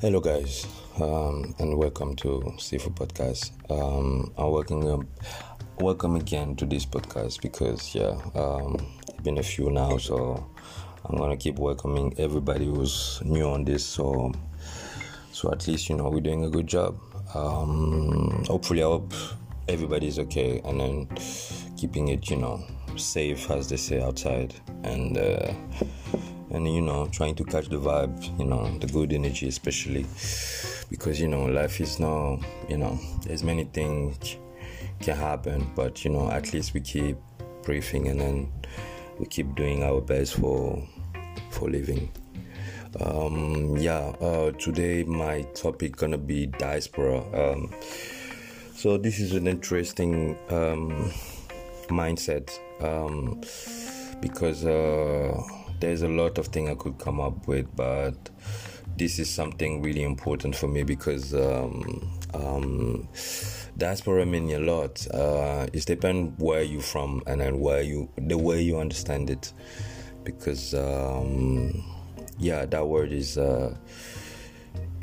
Hello, guys, um, and welcome to Seafood Podcast. Um, I'm welcome, welcome again to this podcast because yeah, um, it's been a few now, so I'm gonna keep welcoming everybody who's new on this. So, so at least you know we're doing a good job. Um, hopefully, I hope everybody's okay, and then keeping it, you know, safe as they say outside, and. Uh, and you know trying to catch the vibe you know the good energy especially. Because you know life is now you know there's many things can happen but you know at least we keep breathing and then we keep doing our best for for living. Um yeah uh today my topic gonna be diaspora. Um so this is an interesting um mindset um because uh there's a lot of things I could come up with, but this is something really important for me because um, um, diaspora a lot. Uh, it depends where you're from and then where you the way you understand it, because um, yeah, that word is uh,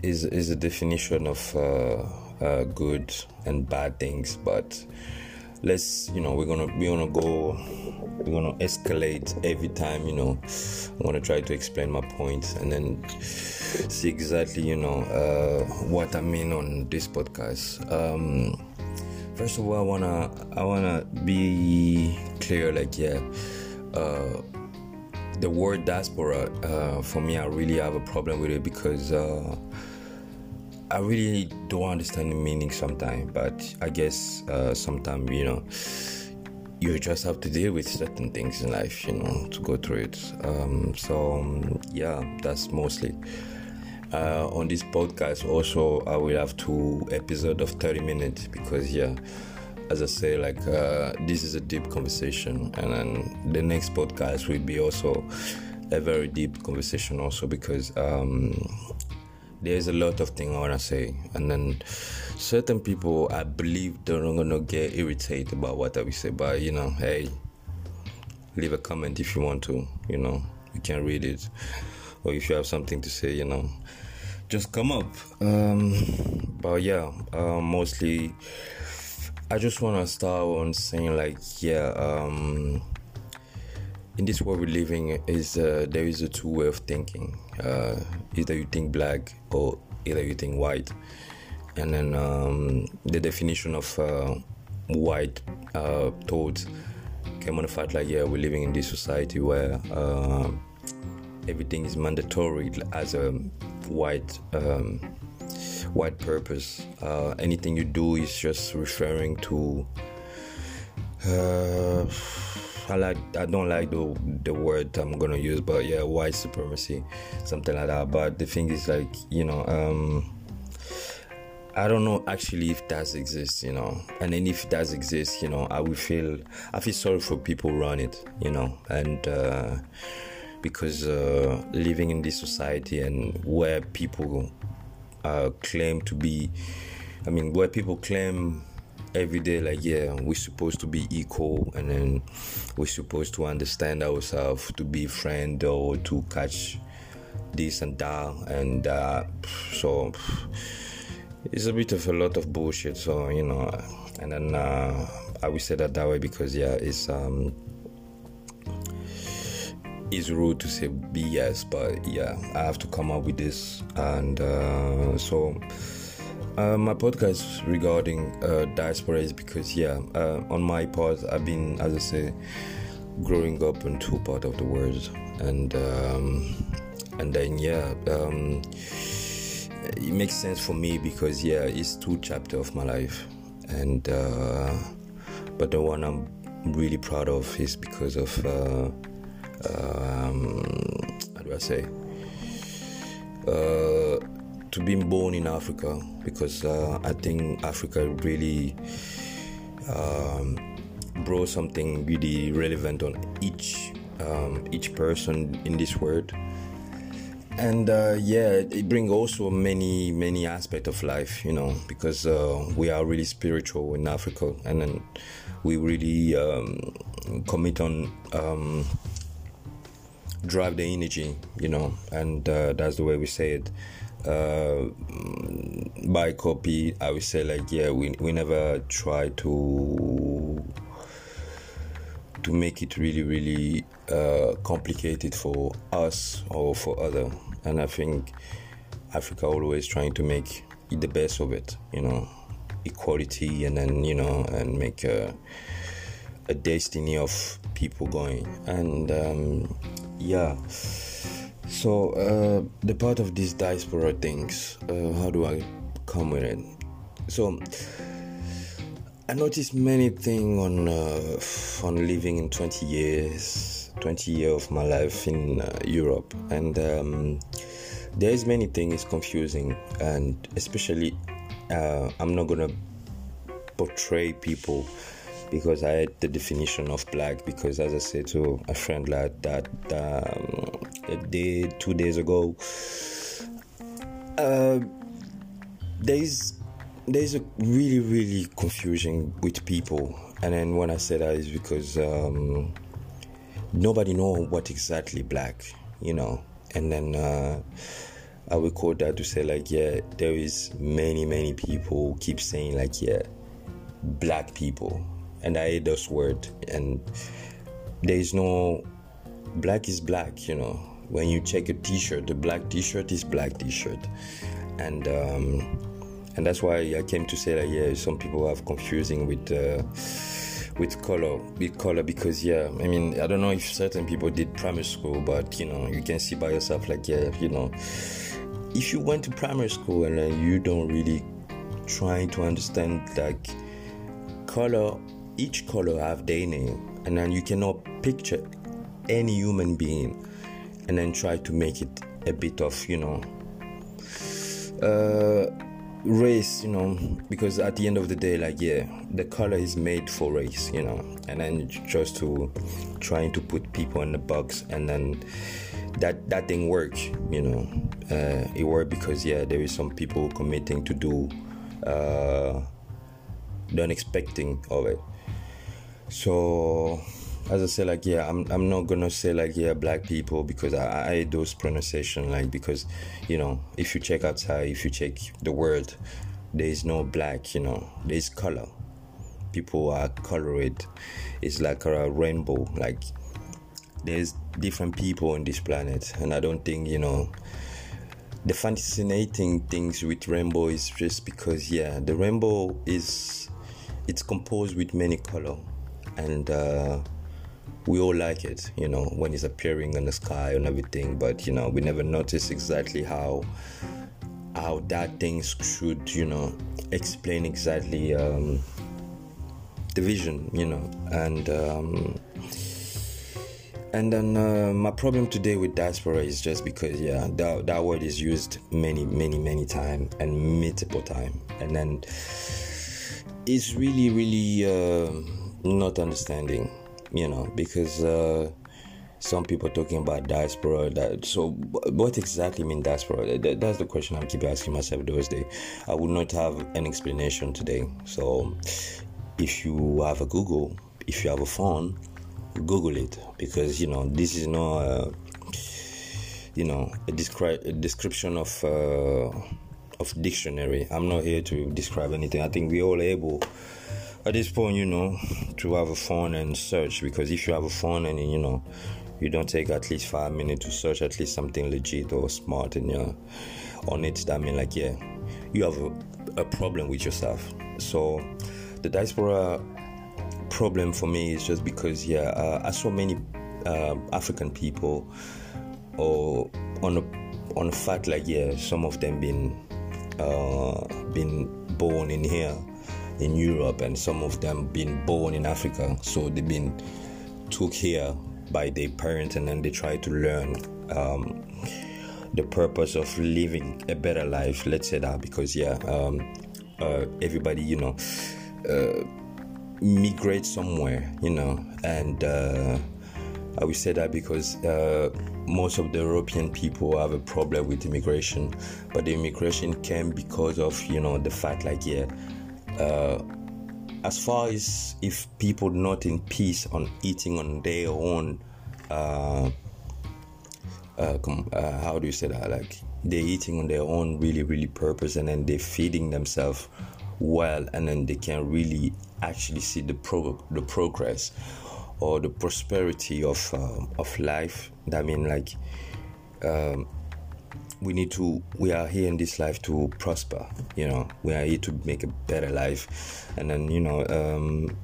is is a definition of uh, uh good and bad things, but let's you know we're gonna we're gonna go we're gonna escalate every time you know. I'm gonna try to explain my point and then see exactly you know uh, what i mean on this podcast. Um, first of all i wanna i wanna be clear like yeah uh, the word diaspora uh, for me i really have a problem with it because uh, I really don't understand the meaning sometimes, but I guess uh, sometimes you know you just have to deal with certain things in life, you know, to go through it. Um, so um, yeah, that's mostly. Uh, on this podcast, also I will have two episodes of thirty minutes because yeah, as I say, like uh, this is a deep conversation, and then the next podcast will be also a very deep conversation also because um, there's a lot of things I wanna say, and then certain people I believe they're not gonna get irritated about what I say. But you know, hey, leave a comment if you want to. You know, you can read it, or if you have something to say, you know, just come up. Um, but yeah, uh, mostly, I just wanna start on saying like, yeah. Um, in this world we're living is uh, there is a two way of thinking. Uh, either you think black or either you think white. And then um, the definition of uh, white uh, thought came on the fact like yeah we're living in this society where uh, everything is mandatory as a white um, white purpose. Uh, anything you do is just referring to I like I don't like the the word I'm gonna use, but yeah, white supremacy, something like that. But the thing is, like you know, um, I don't know actually if that exists, you know, and then if it does exist, you know, I will feel I feel sorry for people run it, you know, and uh, because uh, living in this society and where people uh, claim to be, I mean, where people claim every day like yeah we're supposed to be equal and then we're supposed to understand ourselves to be friend or to catch this and that and uh, so it's a bit of a lot of bullshit so you know and then uh, i will say that that way because yeah it's um it's rude to say bs but yeah i have to come up with this and uh, so uh, my podcast regarding uh, diaspora is because yeah, uh, on my part, I've been, as I say, growing up in two part of the world, and um, and then yeah, um, it makes sense for me because yeah, it's two chapter of my life, and uh, but the one I'm really proud of is because of uh, um, how do I say? Uh, to being born in Africa because uh, I think Africa really um, brought something really relevant on each um, each person in this world. And uh, yeah, it brings also many many aspects of life, you know, because uh, we are really spiritual in Africa, and then we really um, commit on um, drive the energy, you know, and uh, that's the way we say it uh, by copy, I would say like yeah, we we never try to to make it really really uh, complicated for us or for other. And I think Africa always trying to make the best of it, you know, equality and then you know and make a, a destiny of people going and um, yeah so uh, the part of these diaspora things uh, how do i come with it? So i noticed many things on uh, on living in 20 years 20 years of my life in uh, europe. And um, there's many things confusing and especially uh, i'm not gonna portray people because I had the definition of black. Because as I said to a friend like that um, a day, two days ago, uh, there's there's a really really confusion with people. And then when I say that is because um, nobody know what exactly black, you know. And then uh, I would quote that to say like, yeah, there is many many people keep saying like, yeah, black people and I hate those words. And there is no black is black, you know. When you check a T-shirt, the black T-shirt is black T-shirt, and um, and that's why I came to say that yeah, some people have confusing with. Uh, with color with color because yeah i mean i don't know if certain people did primary school but you know you can see by yourself like yeah you know if you went to primary school and uh, you don't really trying to understand like color each color have their name and then you cannot picture any human being and then try to make it a bit of you know uh, race you know because at the end of the day like yeah the color is made for race you know and then just to trying to put people in the box and then that that didn't work you know uh, it worked because yeah there is some people committing to do uh, the unexpecting of it so as I say, like yeah, I'm I'm not gonna say like yeah black people because I, I hate those pronunciation like because you know if you check outside, if you check the world, there is no black, you know, there is color. People are colored. It's like a rainbow. Like there's different people on this planet, and I don't think you know. The fascinating things with rainbow is just because yeah, the rainbow is it's composed with many color and uh, we all like it, you know, when it's appearing in the sky and everything. But you know, we never notice exactly how how that things should, you know, explain exactly um, the vision, you know, and. Um, and then uh, my problem today with diaspora is just because yeah that, that word is used many many many times and multiple time and then it's really really uh, not understanding, you know, because uh, some people talking about diaspora. That so, what exactly mean diaspora? That, that's the question I keep asking myself those days. I would not have an explanation today. So, if you have a Google, if you have a phone, Google it because you know this is not. Uh, you know, a, descri- a description of uh, of dictionary. I'm not here to describe anything. I think we're all able at this point, you know, to have a phone and search because if you have a phone and you know, you don't take at least five minutes to search at least something legit or smart and you're on it, that mean like yeah, you have a, a problem with yourself. So the diaspora problem for me is just because yeah, uh, I saw many uh, African people or on a on a fact like yeah, some of them been uh, been born in here in Europe, and some of them been born in Africa. So they've been took here by their parents, and then they try to learn um, the purpose of living a better life. Let's say that because yeah, um, uh, everybody you know uh, migrate somewhere, you know, and uh, I will say that because uh, most of the European people have a problem with immigration, but the immigration came because of you know the fact like yeah uh, as far as if people not in peace on eating on their own uh, uh, uh, how do you say that? Like they're eating on their own really really purpose and then they're feeding themselves well and then they can really actually see the pro the progress or the prosperity of um, of life. I mean like um, we need to we are here in this life to prosper you know. We are here to make a better life. And then you know um,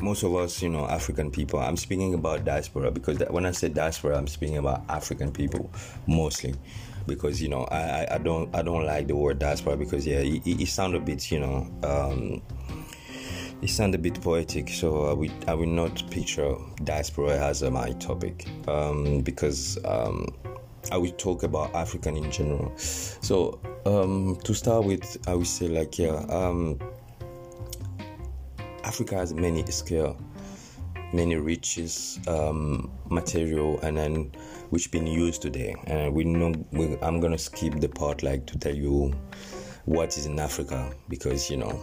most of us you know african people i'm speaking about diaspora because when i say diaspora i'm speaking about african people mostly because you know I, I don't I don't like the word diaspora because yeah it, it sounds a bit you know um, it sounds a bit poetic. So I will I will not picture diaspora as my topic um, because um, I will talk about African in general. So um, to start with I would say like yeah um, Africa has many skill many riches um, material and then which been used today. And we know we, i'm gonna skip the part like to tell you what is in africa because you know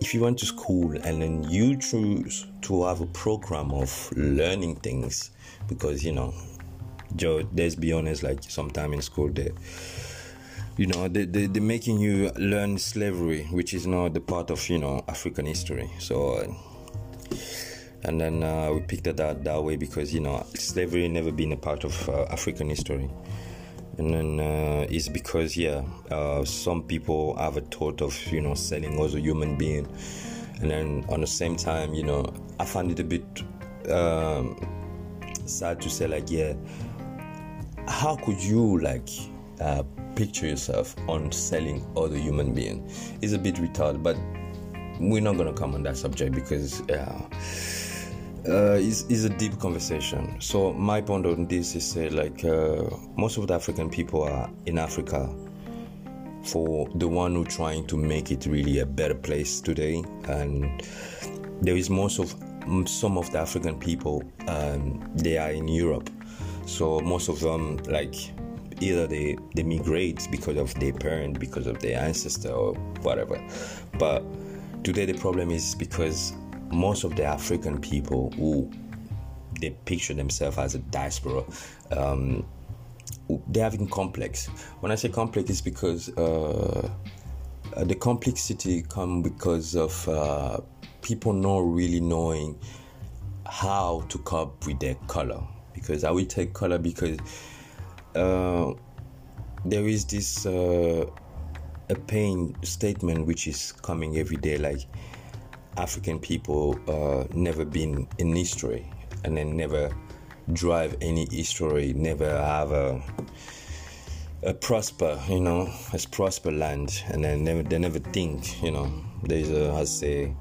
if you went to school and then you choose to have a program of learning things because you know joe let's be honest like sometime in school they you know they, they, they're making you learn slavery which is not the part of you know african history. So and then uh, we picked it that that way because you know slavery never been a part of uh, African history, and then uh, it's because yeah, uh, some people have a thought of you know selling other human being, and then on the same time you know I find it a bit um, sad to say like yeah, how could you like uh, picture yourself on selling other human being? It's a bit retarded, but we're not gonna come on that subject because. Uh, uh, is is a deep conversation. So my point on this is uh, like uh, most of the African people are in Africa for the one who trying to make it really a better place today, and there is most of some of the African people um, they are in Europe. So most of them like either they they migrate because of their parent, because of their ancestor or whatever. But today the problem is because most of the African people who they picture themselves as a diaspora, um, they're having complex. When I say complex, it's because uh, uh, the complexity come because of uh, people not really knowing how to cope with their color. Because I will take color because uh, there is this uh, a pain statement which is coming every day, like African people uh, never been in history and then never drive any history, never have a a prosper, you know, as prosper land, and then never they never think, you know. There's a I say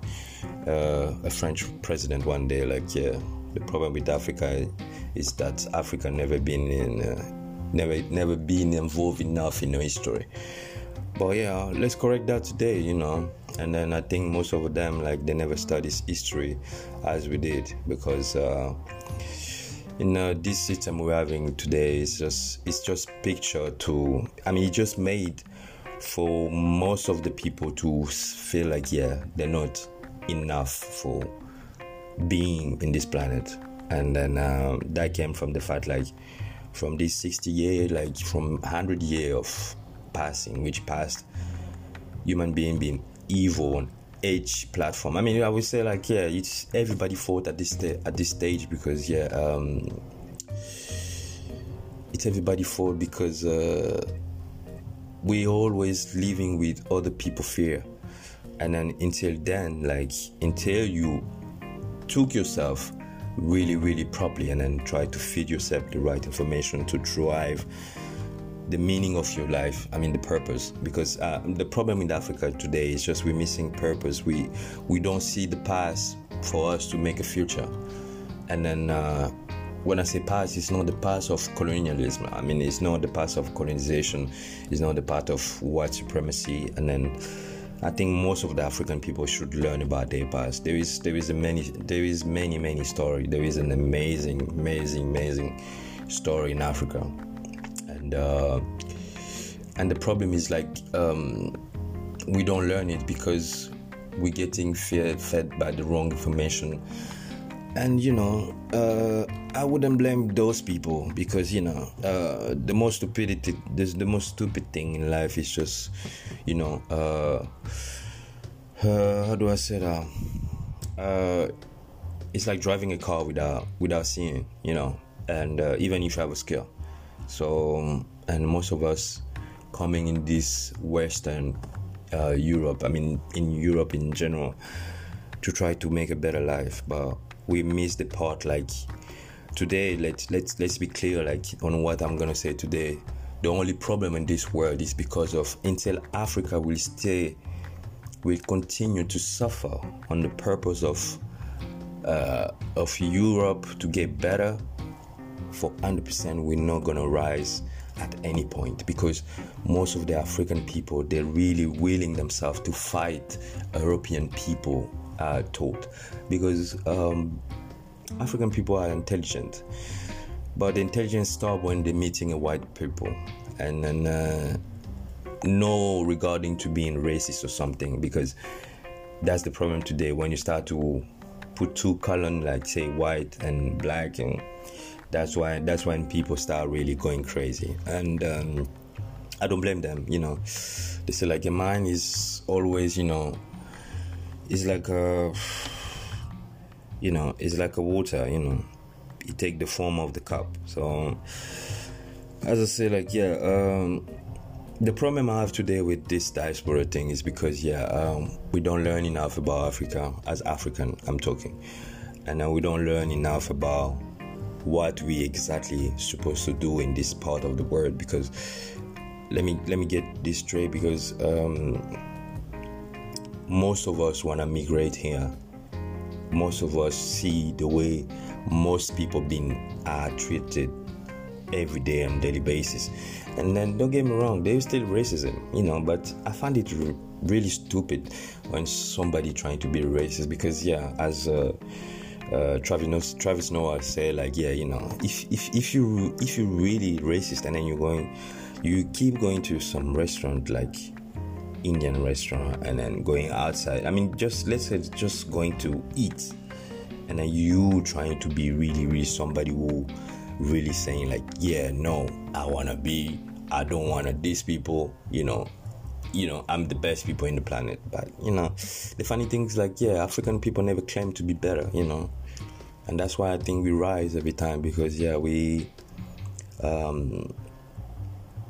uh, a French president one day like yeah, the problem with Africa is that Africa never been in uh, never never been involved enough in history. But yeah, let's correct that today, you know and then I think most of them like they never studied history as we did because uh, in uh, this system we're having today is just it's just picture to I mean it just made for most of the people to feel like yeah they're not enough for being in this planet and then uh, that came from the fact like from this 60 year like from 100 year of passing which passed human being being evil on each platform. I mean, I would say like yeah, it's everybody fought at this at this stage because yeah, um, it's everybody fought because uh, we always living with other people fear, and then until then, like until you took yourself really really properly and then try to feed yourself the right information to drive the meaning of your life i mean the purpose because uh, the problem in africa today is just we're missing purpose we we don't see the past for us to make a future and then uh, when I say past, it's not the past of colonialism. I mean, it's not the past of colonization. It's not the part of white supremacy. And then, I think most of the African people should learn about their past. There is there is a many there is many many story. There is an amazing amazing amazing story in Africa and uh, and the problem is like um, we don't learn it because we're getting fed, fed by the wrong information and you know uh, i wouldn't blame those people because you know uh, the most stupidity this the most stupid thing in life is just you know uh, uh how do i say that? Uh, it's like driving a car without without seeing you know and uh, even if you have a skill so and most of us coming in this western europe i mean in europe in general to try to make a better life but we miss the part like today let's let's let's be clear like on what i'm gonna say today. The only problem in this world is because of until africa will stay will continue to suffer on the purpose of uh, of europe to get better. For 100% we're not gonna rise at any point because most of the african people they're really willing themselves to fight european people are taught. Because um, African people are intelligent, but the intelligence stop when they're meeting a white people, and then uh, no regarding to being racist or something. Because that's the problem today. When you start to put two column like say white and black and that's why that's when people start really going crazy. And um, I don't blame them you know. They say like your mind is always you know it's like a you know it's like a water you know. You take the form of the cup. So as i say like yeah um, the problem i have today with this diaspora thing is because yeah um, we don't learn enough about africa as african i'm talking. And we don't learn enough about what we exactly supposed to do in this part of the world because let me let me get this straight because um, most of us want to migrate here. Most of us see the way most people being are treated every day on daily basis. And then don't get me wrong, there's still racism, you know, but I find it really stupid when somebody trying to be racist because yeah, as uh, uh, Trevor Trevor Noah say like yeah, you know, if if if you if you really racist and then you're going, you keep going to some restaurant like Indian restaurant and then going outside. I mean, just let's say just going to eat, and then you trying to be really, really somebody who really saying like, yeah, no, I wanna be, I don't wanna these people, you know, you know, I'm the best people in the planet. But you know, the funny thing is like, yeah, African people never claim to be better, you know, and that's why I think we rise every time because yeah, we. Um,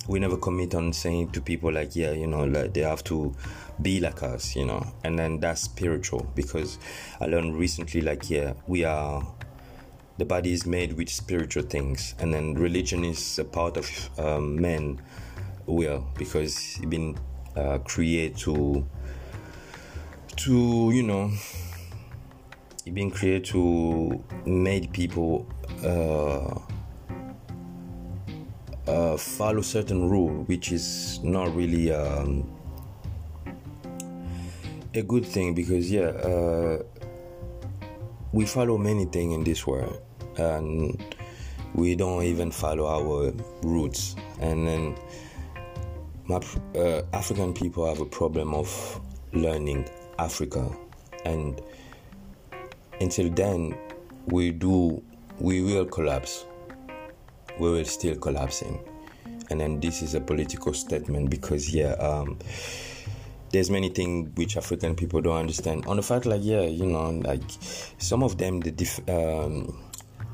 we never commit on saying to people like yeah you know like they have to be like us you know. And then that's spiritual because i learned recently like yeah we are the body is made with spiritual things. And then religion is a part of um, men will because it's been uh, created to to you know it been created to make people uh, uh, follow certain rule, which is not really um, a good thing because yeah, uh, we follow many things in this world, and we don't even follow our roots. And then my, uh, African people have a problem of learning Africa, and until then, we do we will collapse we were still collapsing. And then this is a political statement because yeah, um, there's many things which African people don't understand. On the fact, like yeah, you know, like some of them the def- um,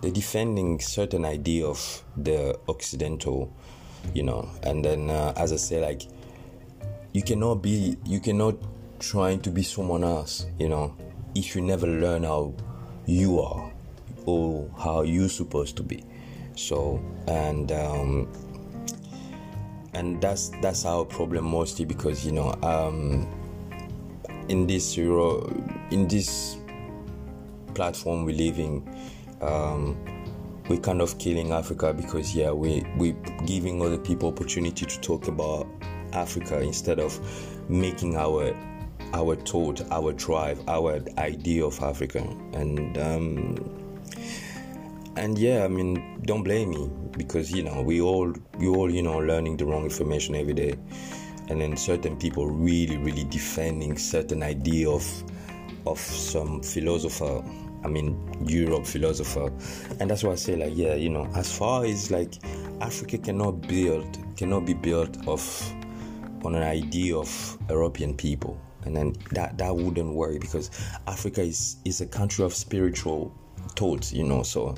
they're defending certain idea of the Occidental, you know, and then uh, as I say, like you cannot be, you cannot trying to be someone else, you know, if you never learn how you are or how you're supposed to be. So and um, and that's that's our problem mostly because you know um, in this Euro in this platform we live in. Um, we're kind of killing Africa because yeah we we giving other people opportunity to talk about Africa instead of making our our thought, our drive, our idea of Africa, and um, and yeah, I mean, don't blame me because you know we all we all you know learning the wrong information every day, and then certain people really really defending certain idea of of some philosopher I mean Europe philosopher, and that's why I say like yeah, you know, as far as like Africa cannot build cannot be built off on an idea of European people, and then that that wouldn't work because Africa is is a country of spiritual thoughts, you know. So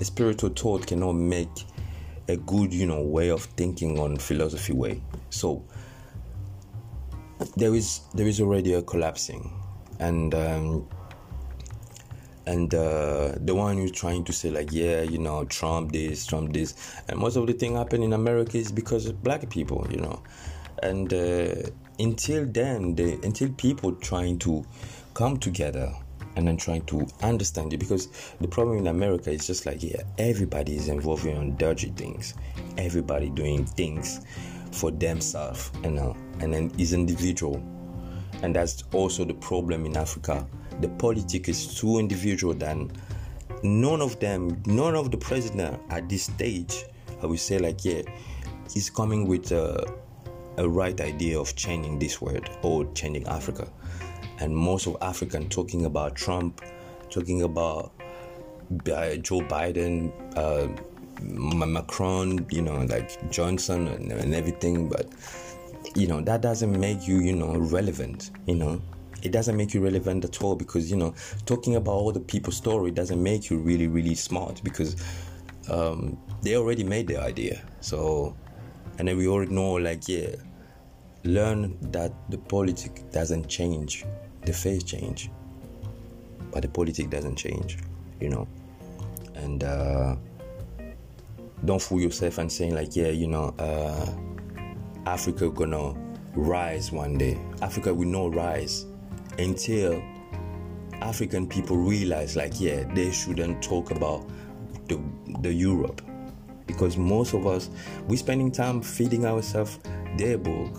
a spiritual thought cannot make a good you know way of thinking on philosophy way. So there is there is already a collapsing, and. Um, and uh, the one who's trying to say like yeah you know trump this trump this and most of the thing happen in america is because of black people you know and uh, until then the until people trying to come together and then trying to understand it. Because the problem in america is just like yeah everybody is involved in dodgy things. Everybody doing things for themselves you know and then is individual. And that's also the problem in africa. The politics is too individual than none of them, none of the president at this stage, I would say like yeah, is coming with a right idea of changing this world or changing Africa. And most of African talking about Trump, talking about Joe Biden, uh, Macron, you know, like Johnson and, and everything, but you know that doesn't make you, you know, relevant. You know, it doesn't make you relevant at all because you know talking about other people's story doesn't make you really really smart because um, they already made their idea so and then we all know like yeah learn that the politic doesn't change the face change but the politic doesn't change you know? And uh, don't fool yourself and saying like yeah you know uh, africa gonna rise one day. Africa will not rise until African people realize, like, yeah, they shouldn't talk about the, the Europe. Because most of us we spending time feeding ourselves their book,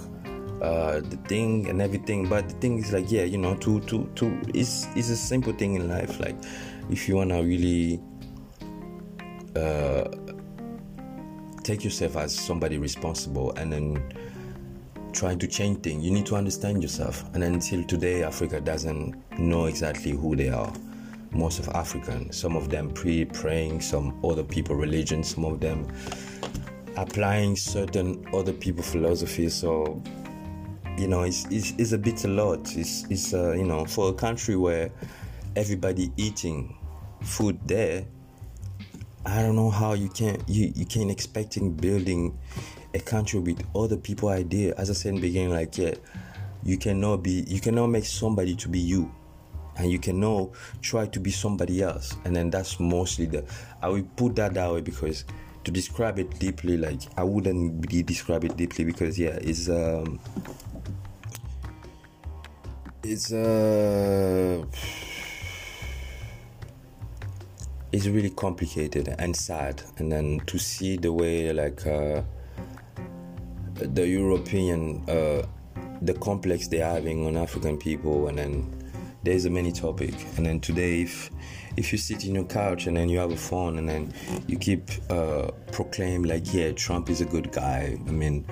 uh, the thing and everything. But the thing is, like, yeah, you know, to to to it's it's a simple thing in life. Like, if you wanna really uh, take yourself as somebody responsible and then try to change things, you need to understand yourself. And until today, Africa doesn't know exactly who they are. Most of African, some of them pre-praying, some other people religion, some of them applying certain other people philosophy. So, you know, it's it's, it's a bit a lot. It's it's uh, you know for a country where everybody eating food there. I don't know how you can you you can expecting building a country with other people idea as i said in the beginning like yeah you cannot be you cannot make somebody to be you and you cannot try to be somebody else and then that's mostly the i will put that that way because to describe it deeply like i wouldn't really describe it deeply because yeah it's um it's uh it's really complicated and sad and then to see the way like uh the European, uh, the complex they're having on African people, and then there's a many topic. And then today, if if you sit in your couch and then you have a phone and then you keep uh, proclaim like, yeah, Trump is a good guy. I mean,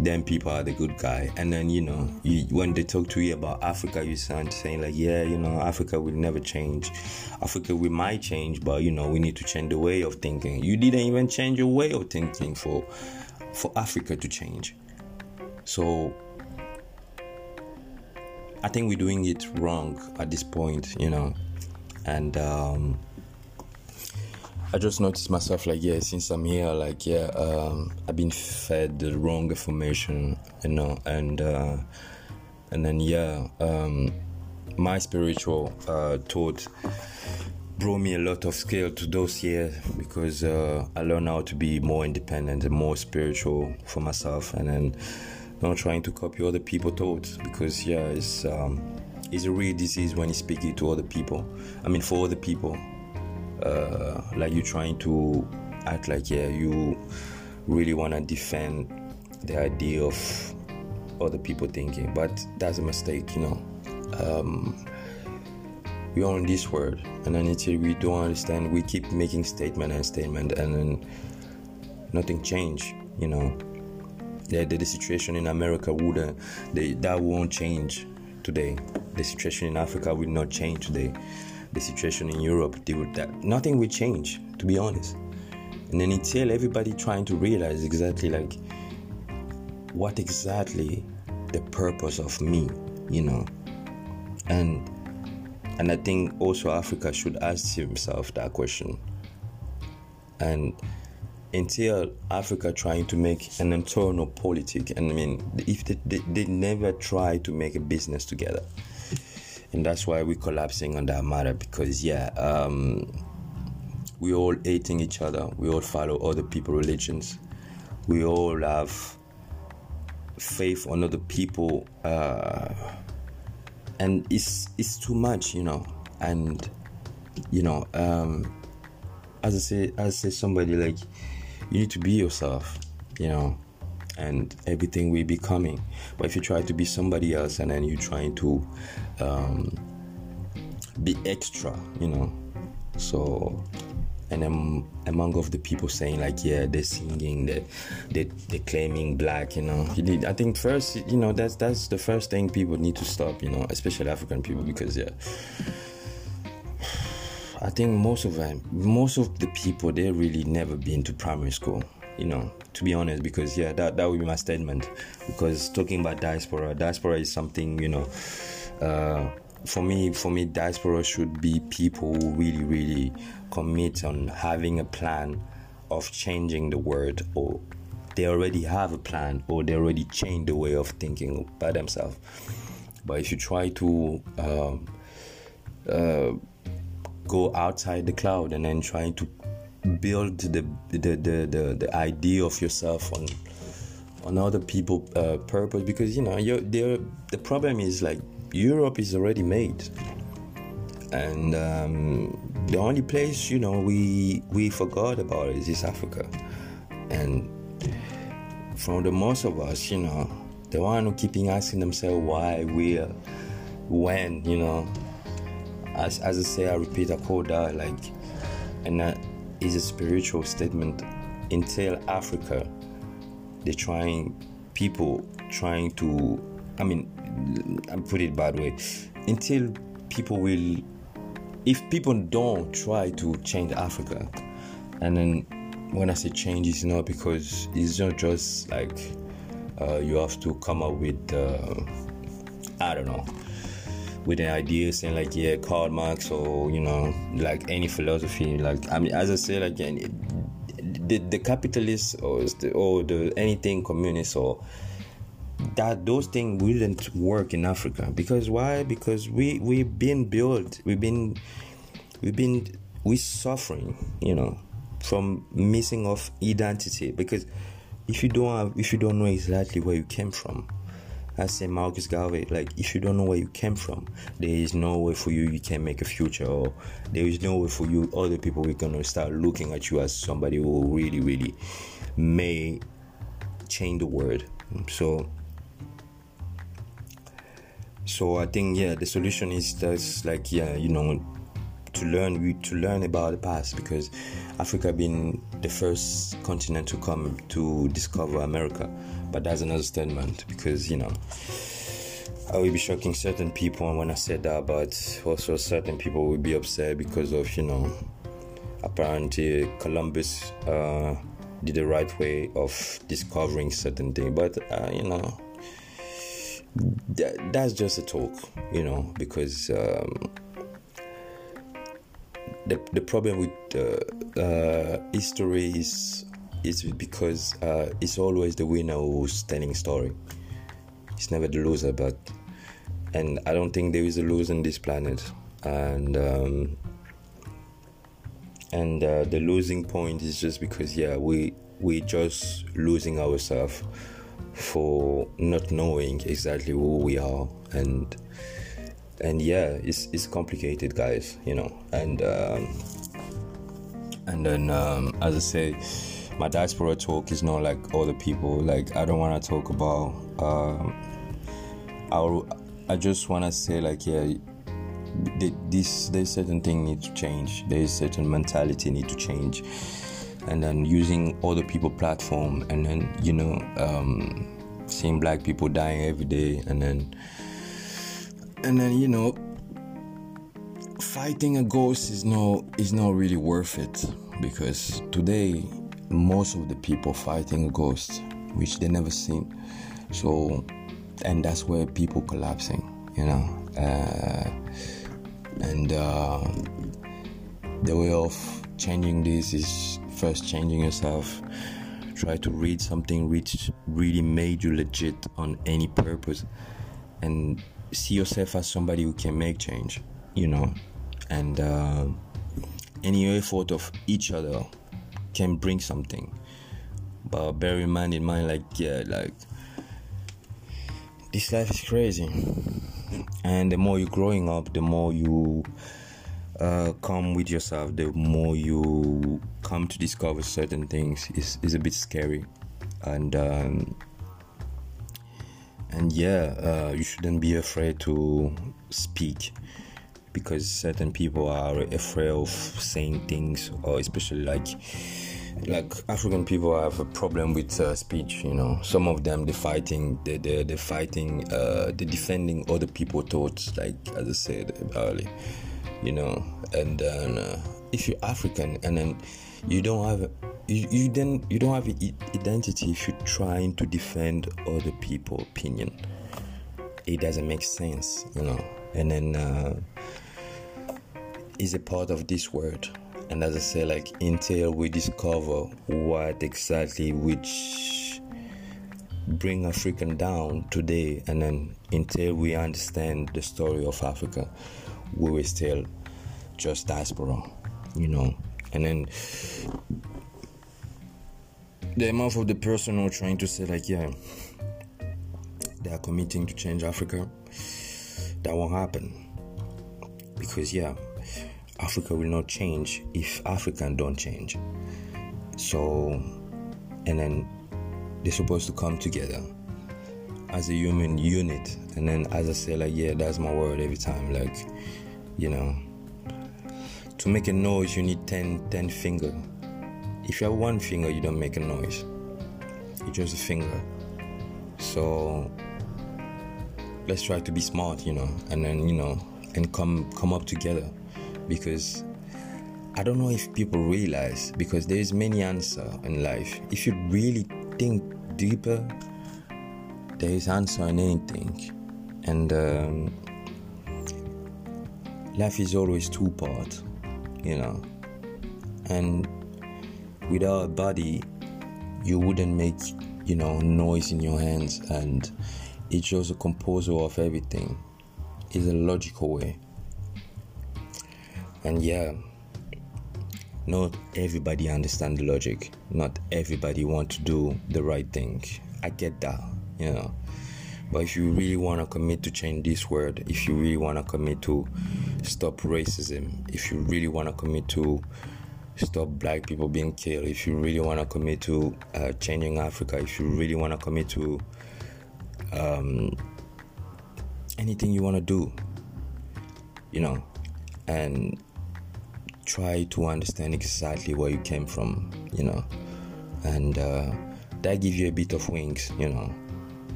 them people are the good guy. And then you know, you, when they talk to you about Africa, you sound saying like, yeah, you know, Africa will never change. Africa we might change, but you know, we need to change the way of thinking. You didn't even change your way of thinking for for Africa to change. So I think we're doing it wrong at this point, you know. And um, I just noticed myself like, yeah, since I'm here, like, yeah, um, I've been fed the wrong information, you know, and uh, and then yeah, um, my spiritual uh, thought brought me a lot of skill to those years because uh, I learned how to be more independent and more spiritual for myself, and then not trying to copy other people's thoughts because yeah, it's um, it's a real disease when you speak to other people. I mean, for other people, uh, like you're trying to act like yeah, you really want to defend the idea of other people thinking, but that's a mistake, you know. Um, we in this world and then until we don't understand we keep making statement and statement and then nothing change you know the, the, the situation in america would they, that won't change today the situation in africa will not change today the situation in Europe, nothing will change, to be honest. And then until everybody trying to realize exactly like what exactly the purpose of me, you know, and and I think also Africa should ask himself that question. And until Africa trying to make an internal politic, and I mean, if they, they, they never try to make a business together, and that's why we're collapsing on that matter because yeah, um, we all hating each other, we all follow other people religions, we all have faith on other people. Uh, and it's it's too much, you know. And you know, um, as I say, as I say, somebody like you need to be yourself, you know, and everything will be coming. But if you try to be somebody else and then you're trying to um, be extra, you know, so and then among of the people saying like yeah they're singing they they they're claiming black you know i think first you know that's that's the first thing people need to stop you know especially african people because yeah i think most of them most of the people they really never been to primary school you know to be honest because yeah that that would be my statement. Because talking about diaspora diaspora is something you know uh, for me for me diaspora should be people who really really commit on having a plan of changing the world or they already have a plan or they already change the way of thinking by themselves. But if you try to um, uh, go outside the cloud and then trying to build the the, the, the, the idea of yourself on on other people uh, purpose because you know you're, the problem is like Europe is already made, and um, the only place you know we we forgot about is East Africa, and from the most of us, you know, the one who keeping asking themselves why, where, when, you know. As, as I say, I repeat, I quote that like, and that is a spiritual statement. Until Africa, they're trying people trying to, I mean, I put it bad way, until people will, if people don't try to change Africa, and then when I say change, it's not because it's not just like uh, you have to come up with, uh, I don't know, with an idea saying like yeah, Karl Marx or you know like any philosophy. Like I mean, as I say, like the the capitalist or the or the anything communist or that those things wouldn't work in Africa because why? Because we we've been built, we've been we've been we suffering, you know, from missing of identity because if you don't have if you don't know exactly where you came from, I say Marcus Garvey, like if you don't know where you came from, there is no way for you you can make a future or there is no way for you other people are gonna start looking at you as somebody who really, really may change the world. So so I think yeah, the solution is just like yeah, you know, to learn we to learn about the past because Africa been the first continent to come to discover America, but that's another statement because you know. I will be shocking certain people when I said that, but also certain people will be upset because of you know, apparently Columbus uh, did the right way of discovering certain thing, But uh, you know, that, that's just a talk, you know, because um, the the problem with uh, uh, history is is because uh, it's always the winner who's telling story. It's never the loser, but and I don't think there is a loser on this planet, and um, and uh, the losing point is just because yeah we we just losing ourselves for not knowing exactly who we are. And and yeah it's it's complicated guys you know. And um, and then um, as i say my diaspora talk is not like other people. Like i don't want to talk about um, our i just want to say like yeah this there's certain thing need to change. There's certain mentality need to change. And then using other people platform and then you know um, seeing black people dying every day and then and then you know fighting a ghost is no is not really worth it. Because today most of the people fighting ghosts which they never seen. So and that's where people collapsing you know uh, and uh, the way of changing this is first changing yourself. Try to read something which really made you legit on any purpose and see yourself as somebody who can make change you know and uh, any effort of each other can bring something. But bear in mind in mind like yeah like this life is crazy. And the more you're growing up the more you uh, come with yourself the more you come to discover certain things. Is is a bit scary. And um, and yeah uh, you shouldn't be afraid to speak because certain people are afraid of saying things or especially like like African people have a problem with uh, speech. You know, some of them they're fighting, they they they're fighting, uh, they're defending other people's thoughts. Like as I said earlier, you know, and then uh, if you're African and then you don't have you, you then you don't have identity if you're trying to defend other people's opinion. It doesn't make sense, you know, and then uh, is a part of this world and as I say, like until we discover what exactly which bring African down today, and then until we understand the story of Africa, we will still just diaspora, you know. And then the amount of the person who trying to say like, yeah, they are committing to change Africa, that won't happen. Because yeah, Africa will not change if African don't change. So, and then they're supposed to come together as a human unit. And then, as I say, like, yeah, that's my word every time. Like, you know, to make a noise, you need 10, 10 finger. If you have one finger, you don't make a noise. You just a finger. So let's try to be smart, you know, and then you know, and come come up together because I don't know if people realize because there is many answer in life. If you really think deeper, there is answer in anything, and um, life is always two part, you know, and without a body, you wouldn't make you know noise in your hands, and it's just a composer of everything. It's a logical way and yeah not everybody understand the logic. Not everybody want to do the right thing. I get that you know. But if you really want to commit to change this world if you really want to commit to stop racism if you really want to commit to stop black people being killed if you really want to commit to uh, changing africa if you really want to commit to um, anything you want to do you know. And try to understand exactly where you came from, you know, and uh, that gives you a bit of wings, you know,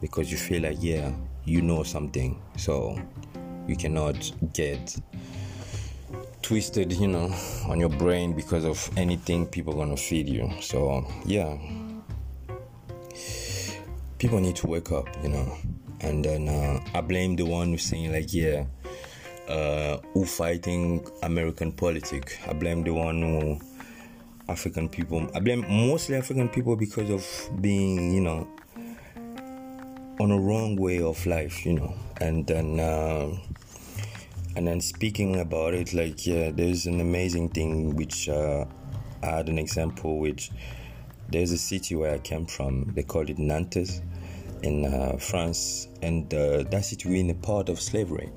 because you feel like, yeah, you know something, so you cannot get twisted, you know, on your brain because of anything people gonna feed you. So yeah, people need to wake up, you know, and then uh, I blame the one who's saying like, yeah uh, who fighting American politics. I blame the one who African people. I blame mostly African people because of being, you know, on a wrong way of life, you know. And then, uh, and then speaking about it, like yeah, there's an amazing thing which uh, I had an example which there's a city where I came from. They call it Nantes in uh, France, and uh, that city we're in a part of slavery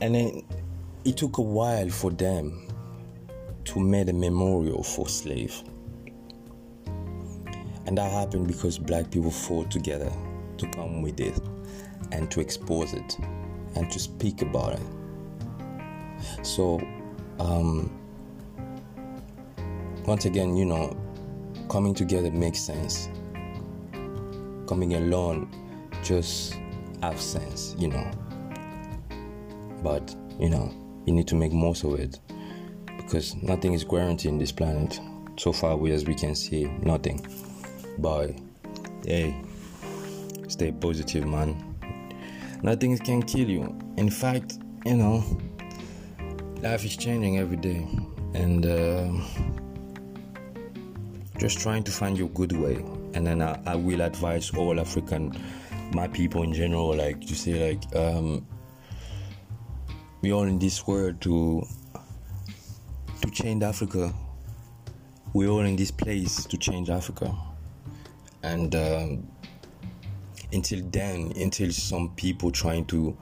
and then it took a while for them to make a memorial for slave. And that happened because black people fought together to come with it and to expose it and to speak about it. So um, once again you know coming together makes sense. Coming alone just have sense you know but you know, you need to make most of it because nothing is guaranteed in this planet. So far, we as we can see, nothing. But hey, stay positive, man. Nothing can kill you. In fact, you know, life is changing every day, and uh, just trying to find your good way. And then I, I will advise all African, my people in general, like to say, like, um, we all in this world to to change Africa. We're all in this place to change Africa, and um, until then, until some people trying to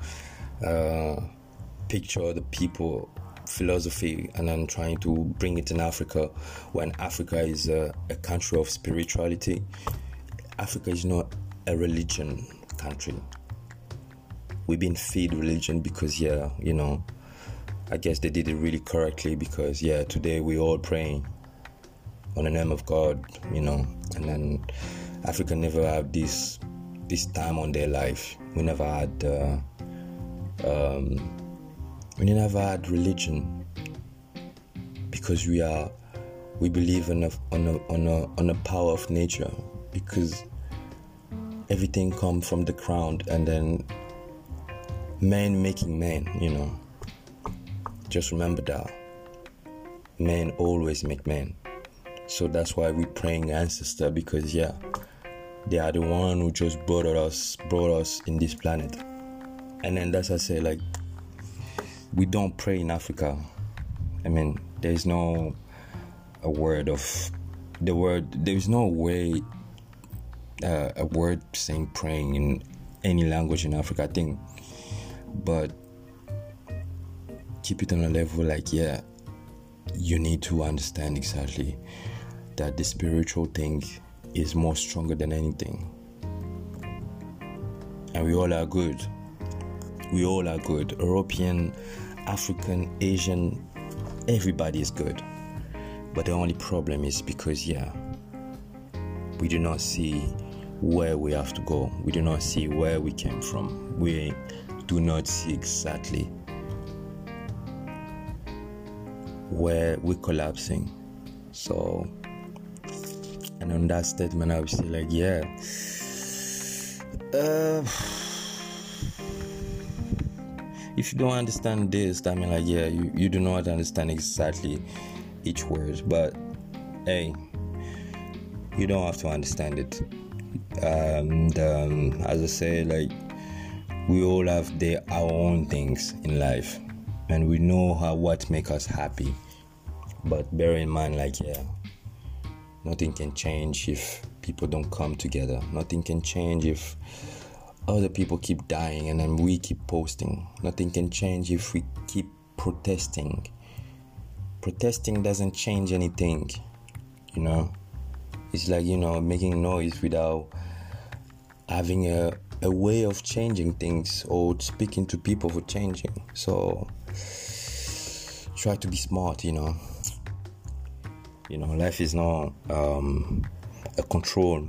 uh, picture the people philosophy and then trying to bring it in Africa when Africa is a, a country of spirituality. Africa is not a religion country. We've been fed religion because, yeah, you know, I guess they did it really correctly because, yeah, today we all praying on the name of God, you know, and then Africa never had this this time on their life. We never had. Uh, um, we never had religion because we are we believe in a, on a, on a, on a power of nature because everything comes from the ground and then man making man you know just remember that men always make men so that's why we praying ancestor because yeah they are the one who just brought us brought us in this planet and then that's I say like we don't pray in Africa. I mean, there is no a word of the word. There is no way uh, a word saying praying in any language in Africa. I think, but keep it on a level like yeah, you need to understand exactly that the spiritual thing is more stronger than anything, and we all are good. We all are good. European African, Asian, everybody is good. But the only problem is because, yeah, we do not see where we have to go. We do not see where we came from. We do not see exactly where we're collapsing. So, and on that statement, I would say, like, yeah. Uh, if you don't understand this, I mean, like, yeah, you, you do not understand exactly each word, but hey, you don't have to understand it. And um, as I say, like, we all have their our own things in life, and we know how what make us happy. But bear in mind, like, yeah, nothing can change if people don't come together. Nothing can change if other people keep dying and then we keep posting. Nothing can change if we keep protesting. Protesting doesn't change anything, you know. It's like, you know, making noise without having a, a way of changing things or speaking to people for changing. So try to be smart, you know. You know, life is not um, a control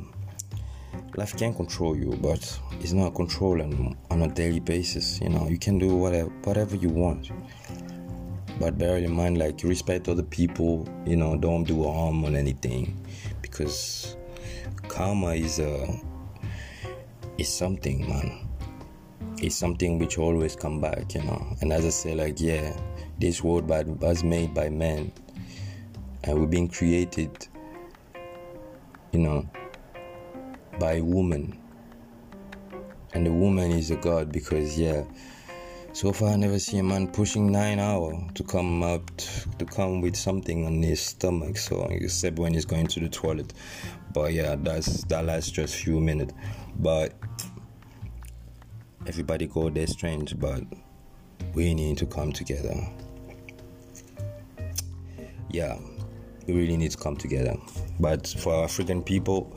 life can control you, but it's not controlling on a daily basis. You know, you can do whatever whatever you want. But bear in mind, like respect other people. You know, don't do harm on anything, because karma is a is something, man. It's something which always come back. You know, and as I say, like yeah, this world was made by men, and we've been created. You know, by woman. And the woman is a god because, yeah, so far I never see a man pushing nine hour to come up to come with something on his stomach. So except when he's going to the toilet, but yeah, that's that lasts just few minutes. But everybody go their strange, but we need to come together. Yeah, we really need to come together. But for African people,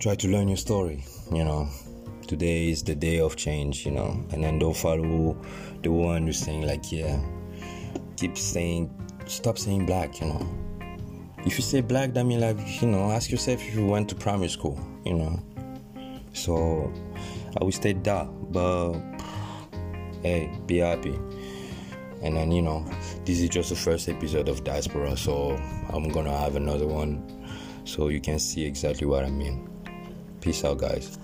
try to learn your story you know today is the day of change you know. And then don't follow the one who's saying like yeah keep saying stop saying black you know. If you say black that means like you know ask yourself if you went to primary school you know. So i will state that but hey be happy. And then you know this is just the first episode of diaspora so i'm gonna have another one so you can see exactly what i mean. Peace out guys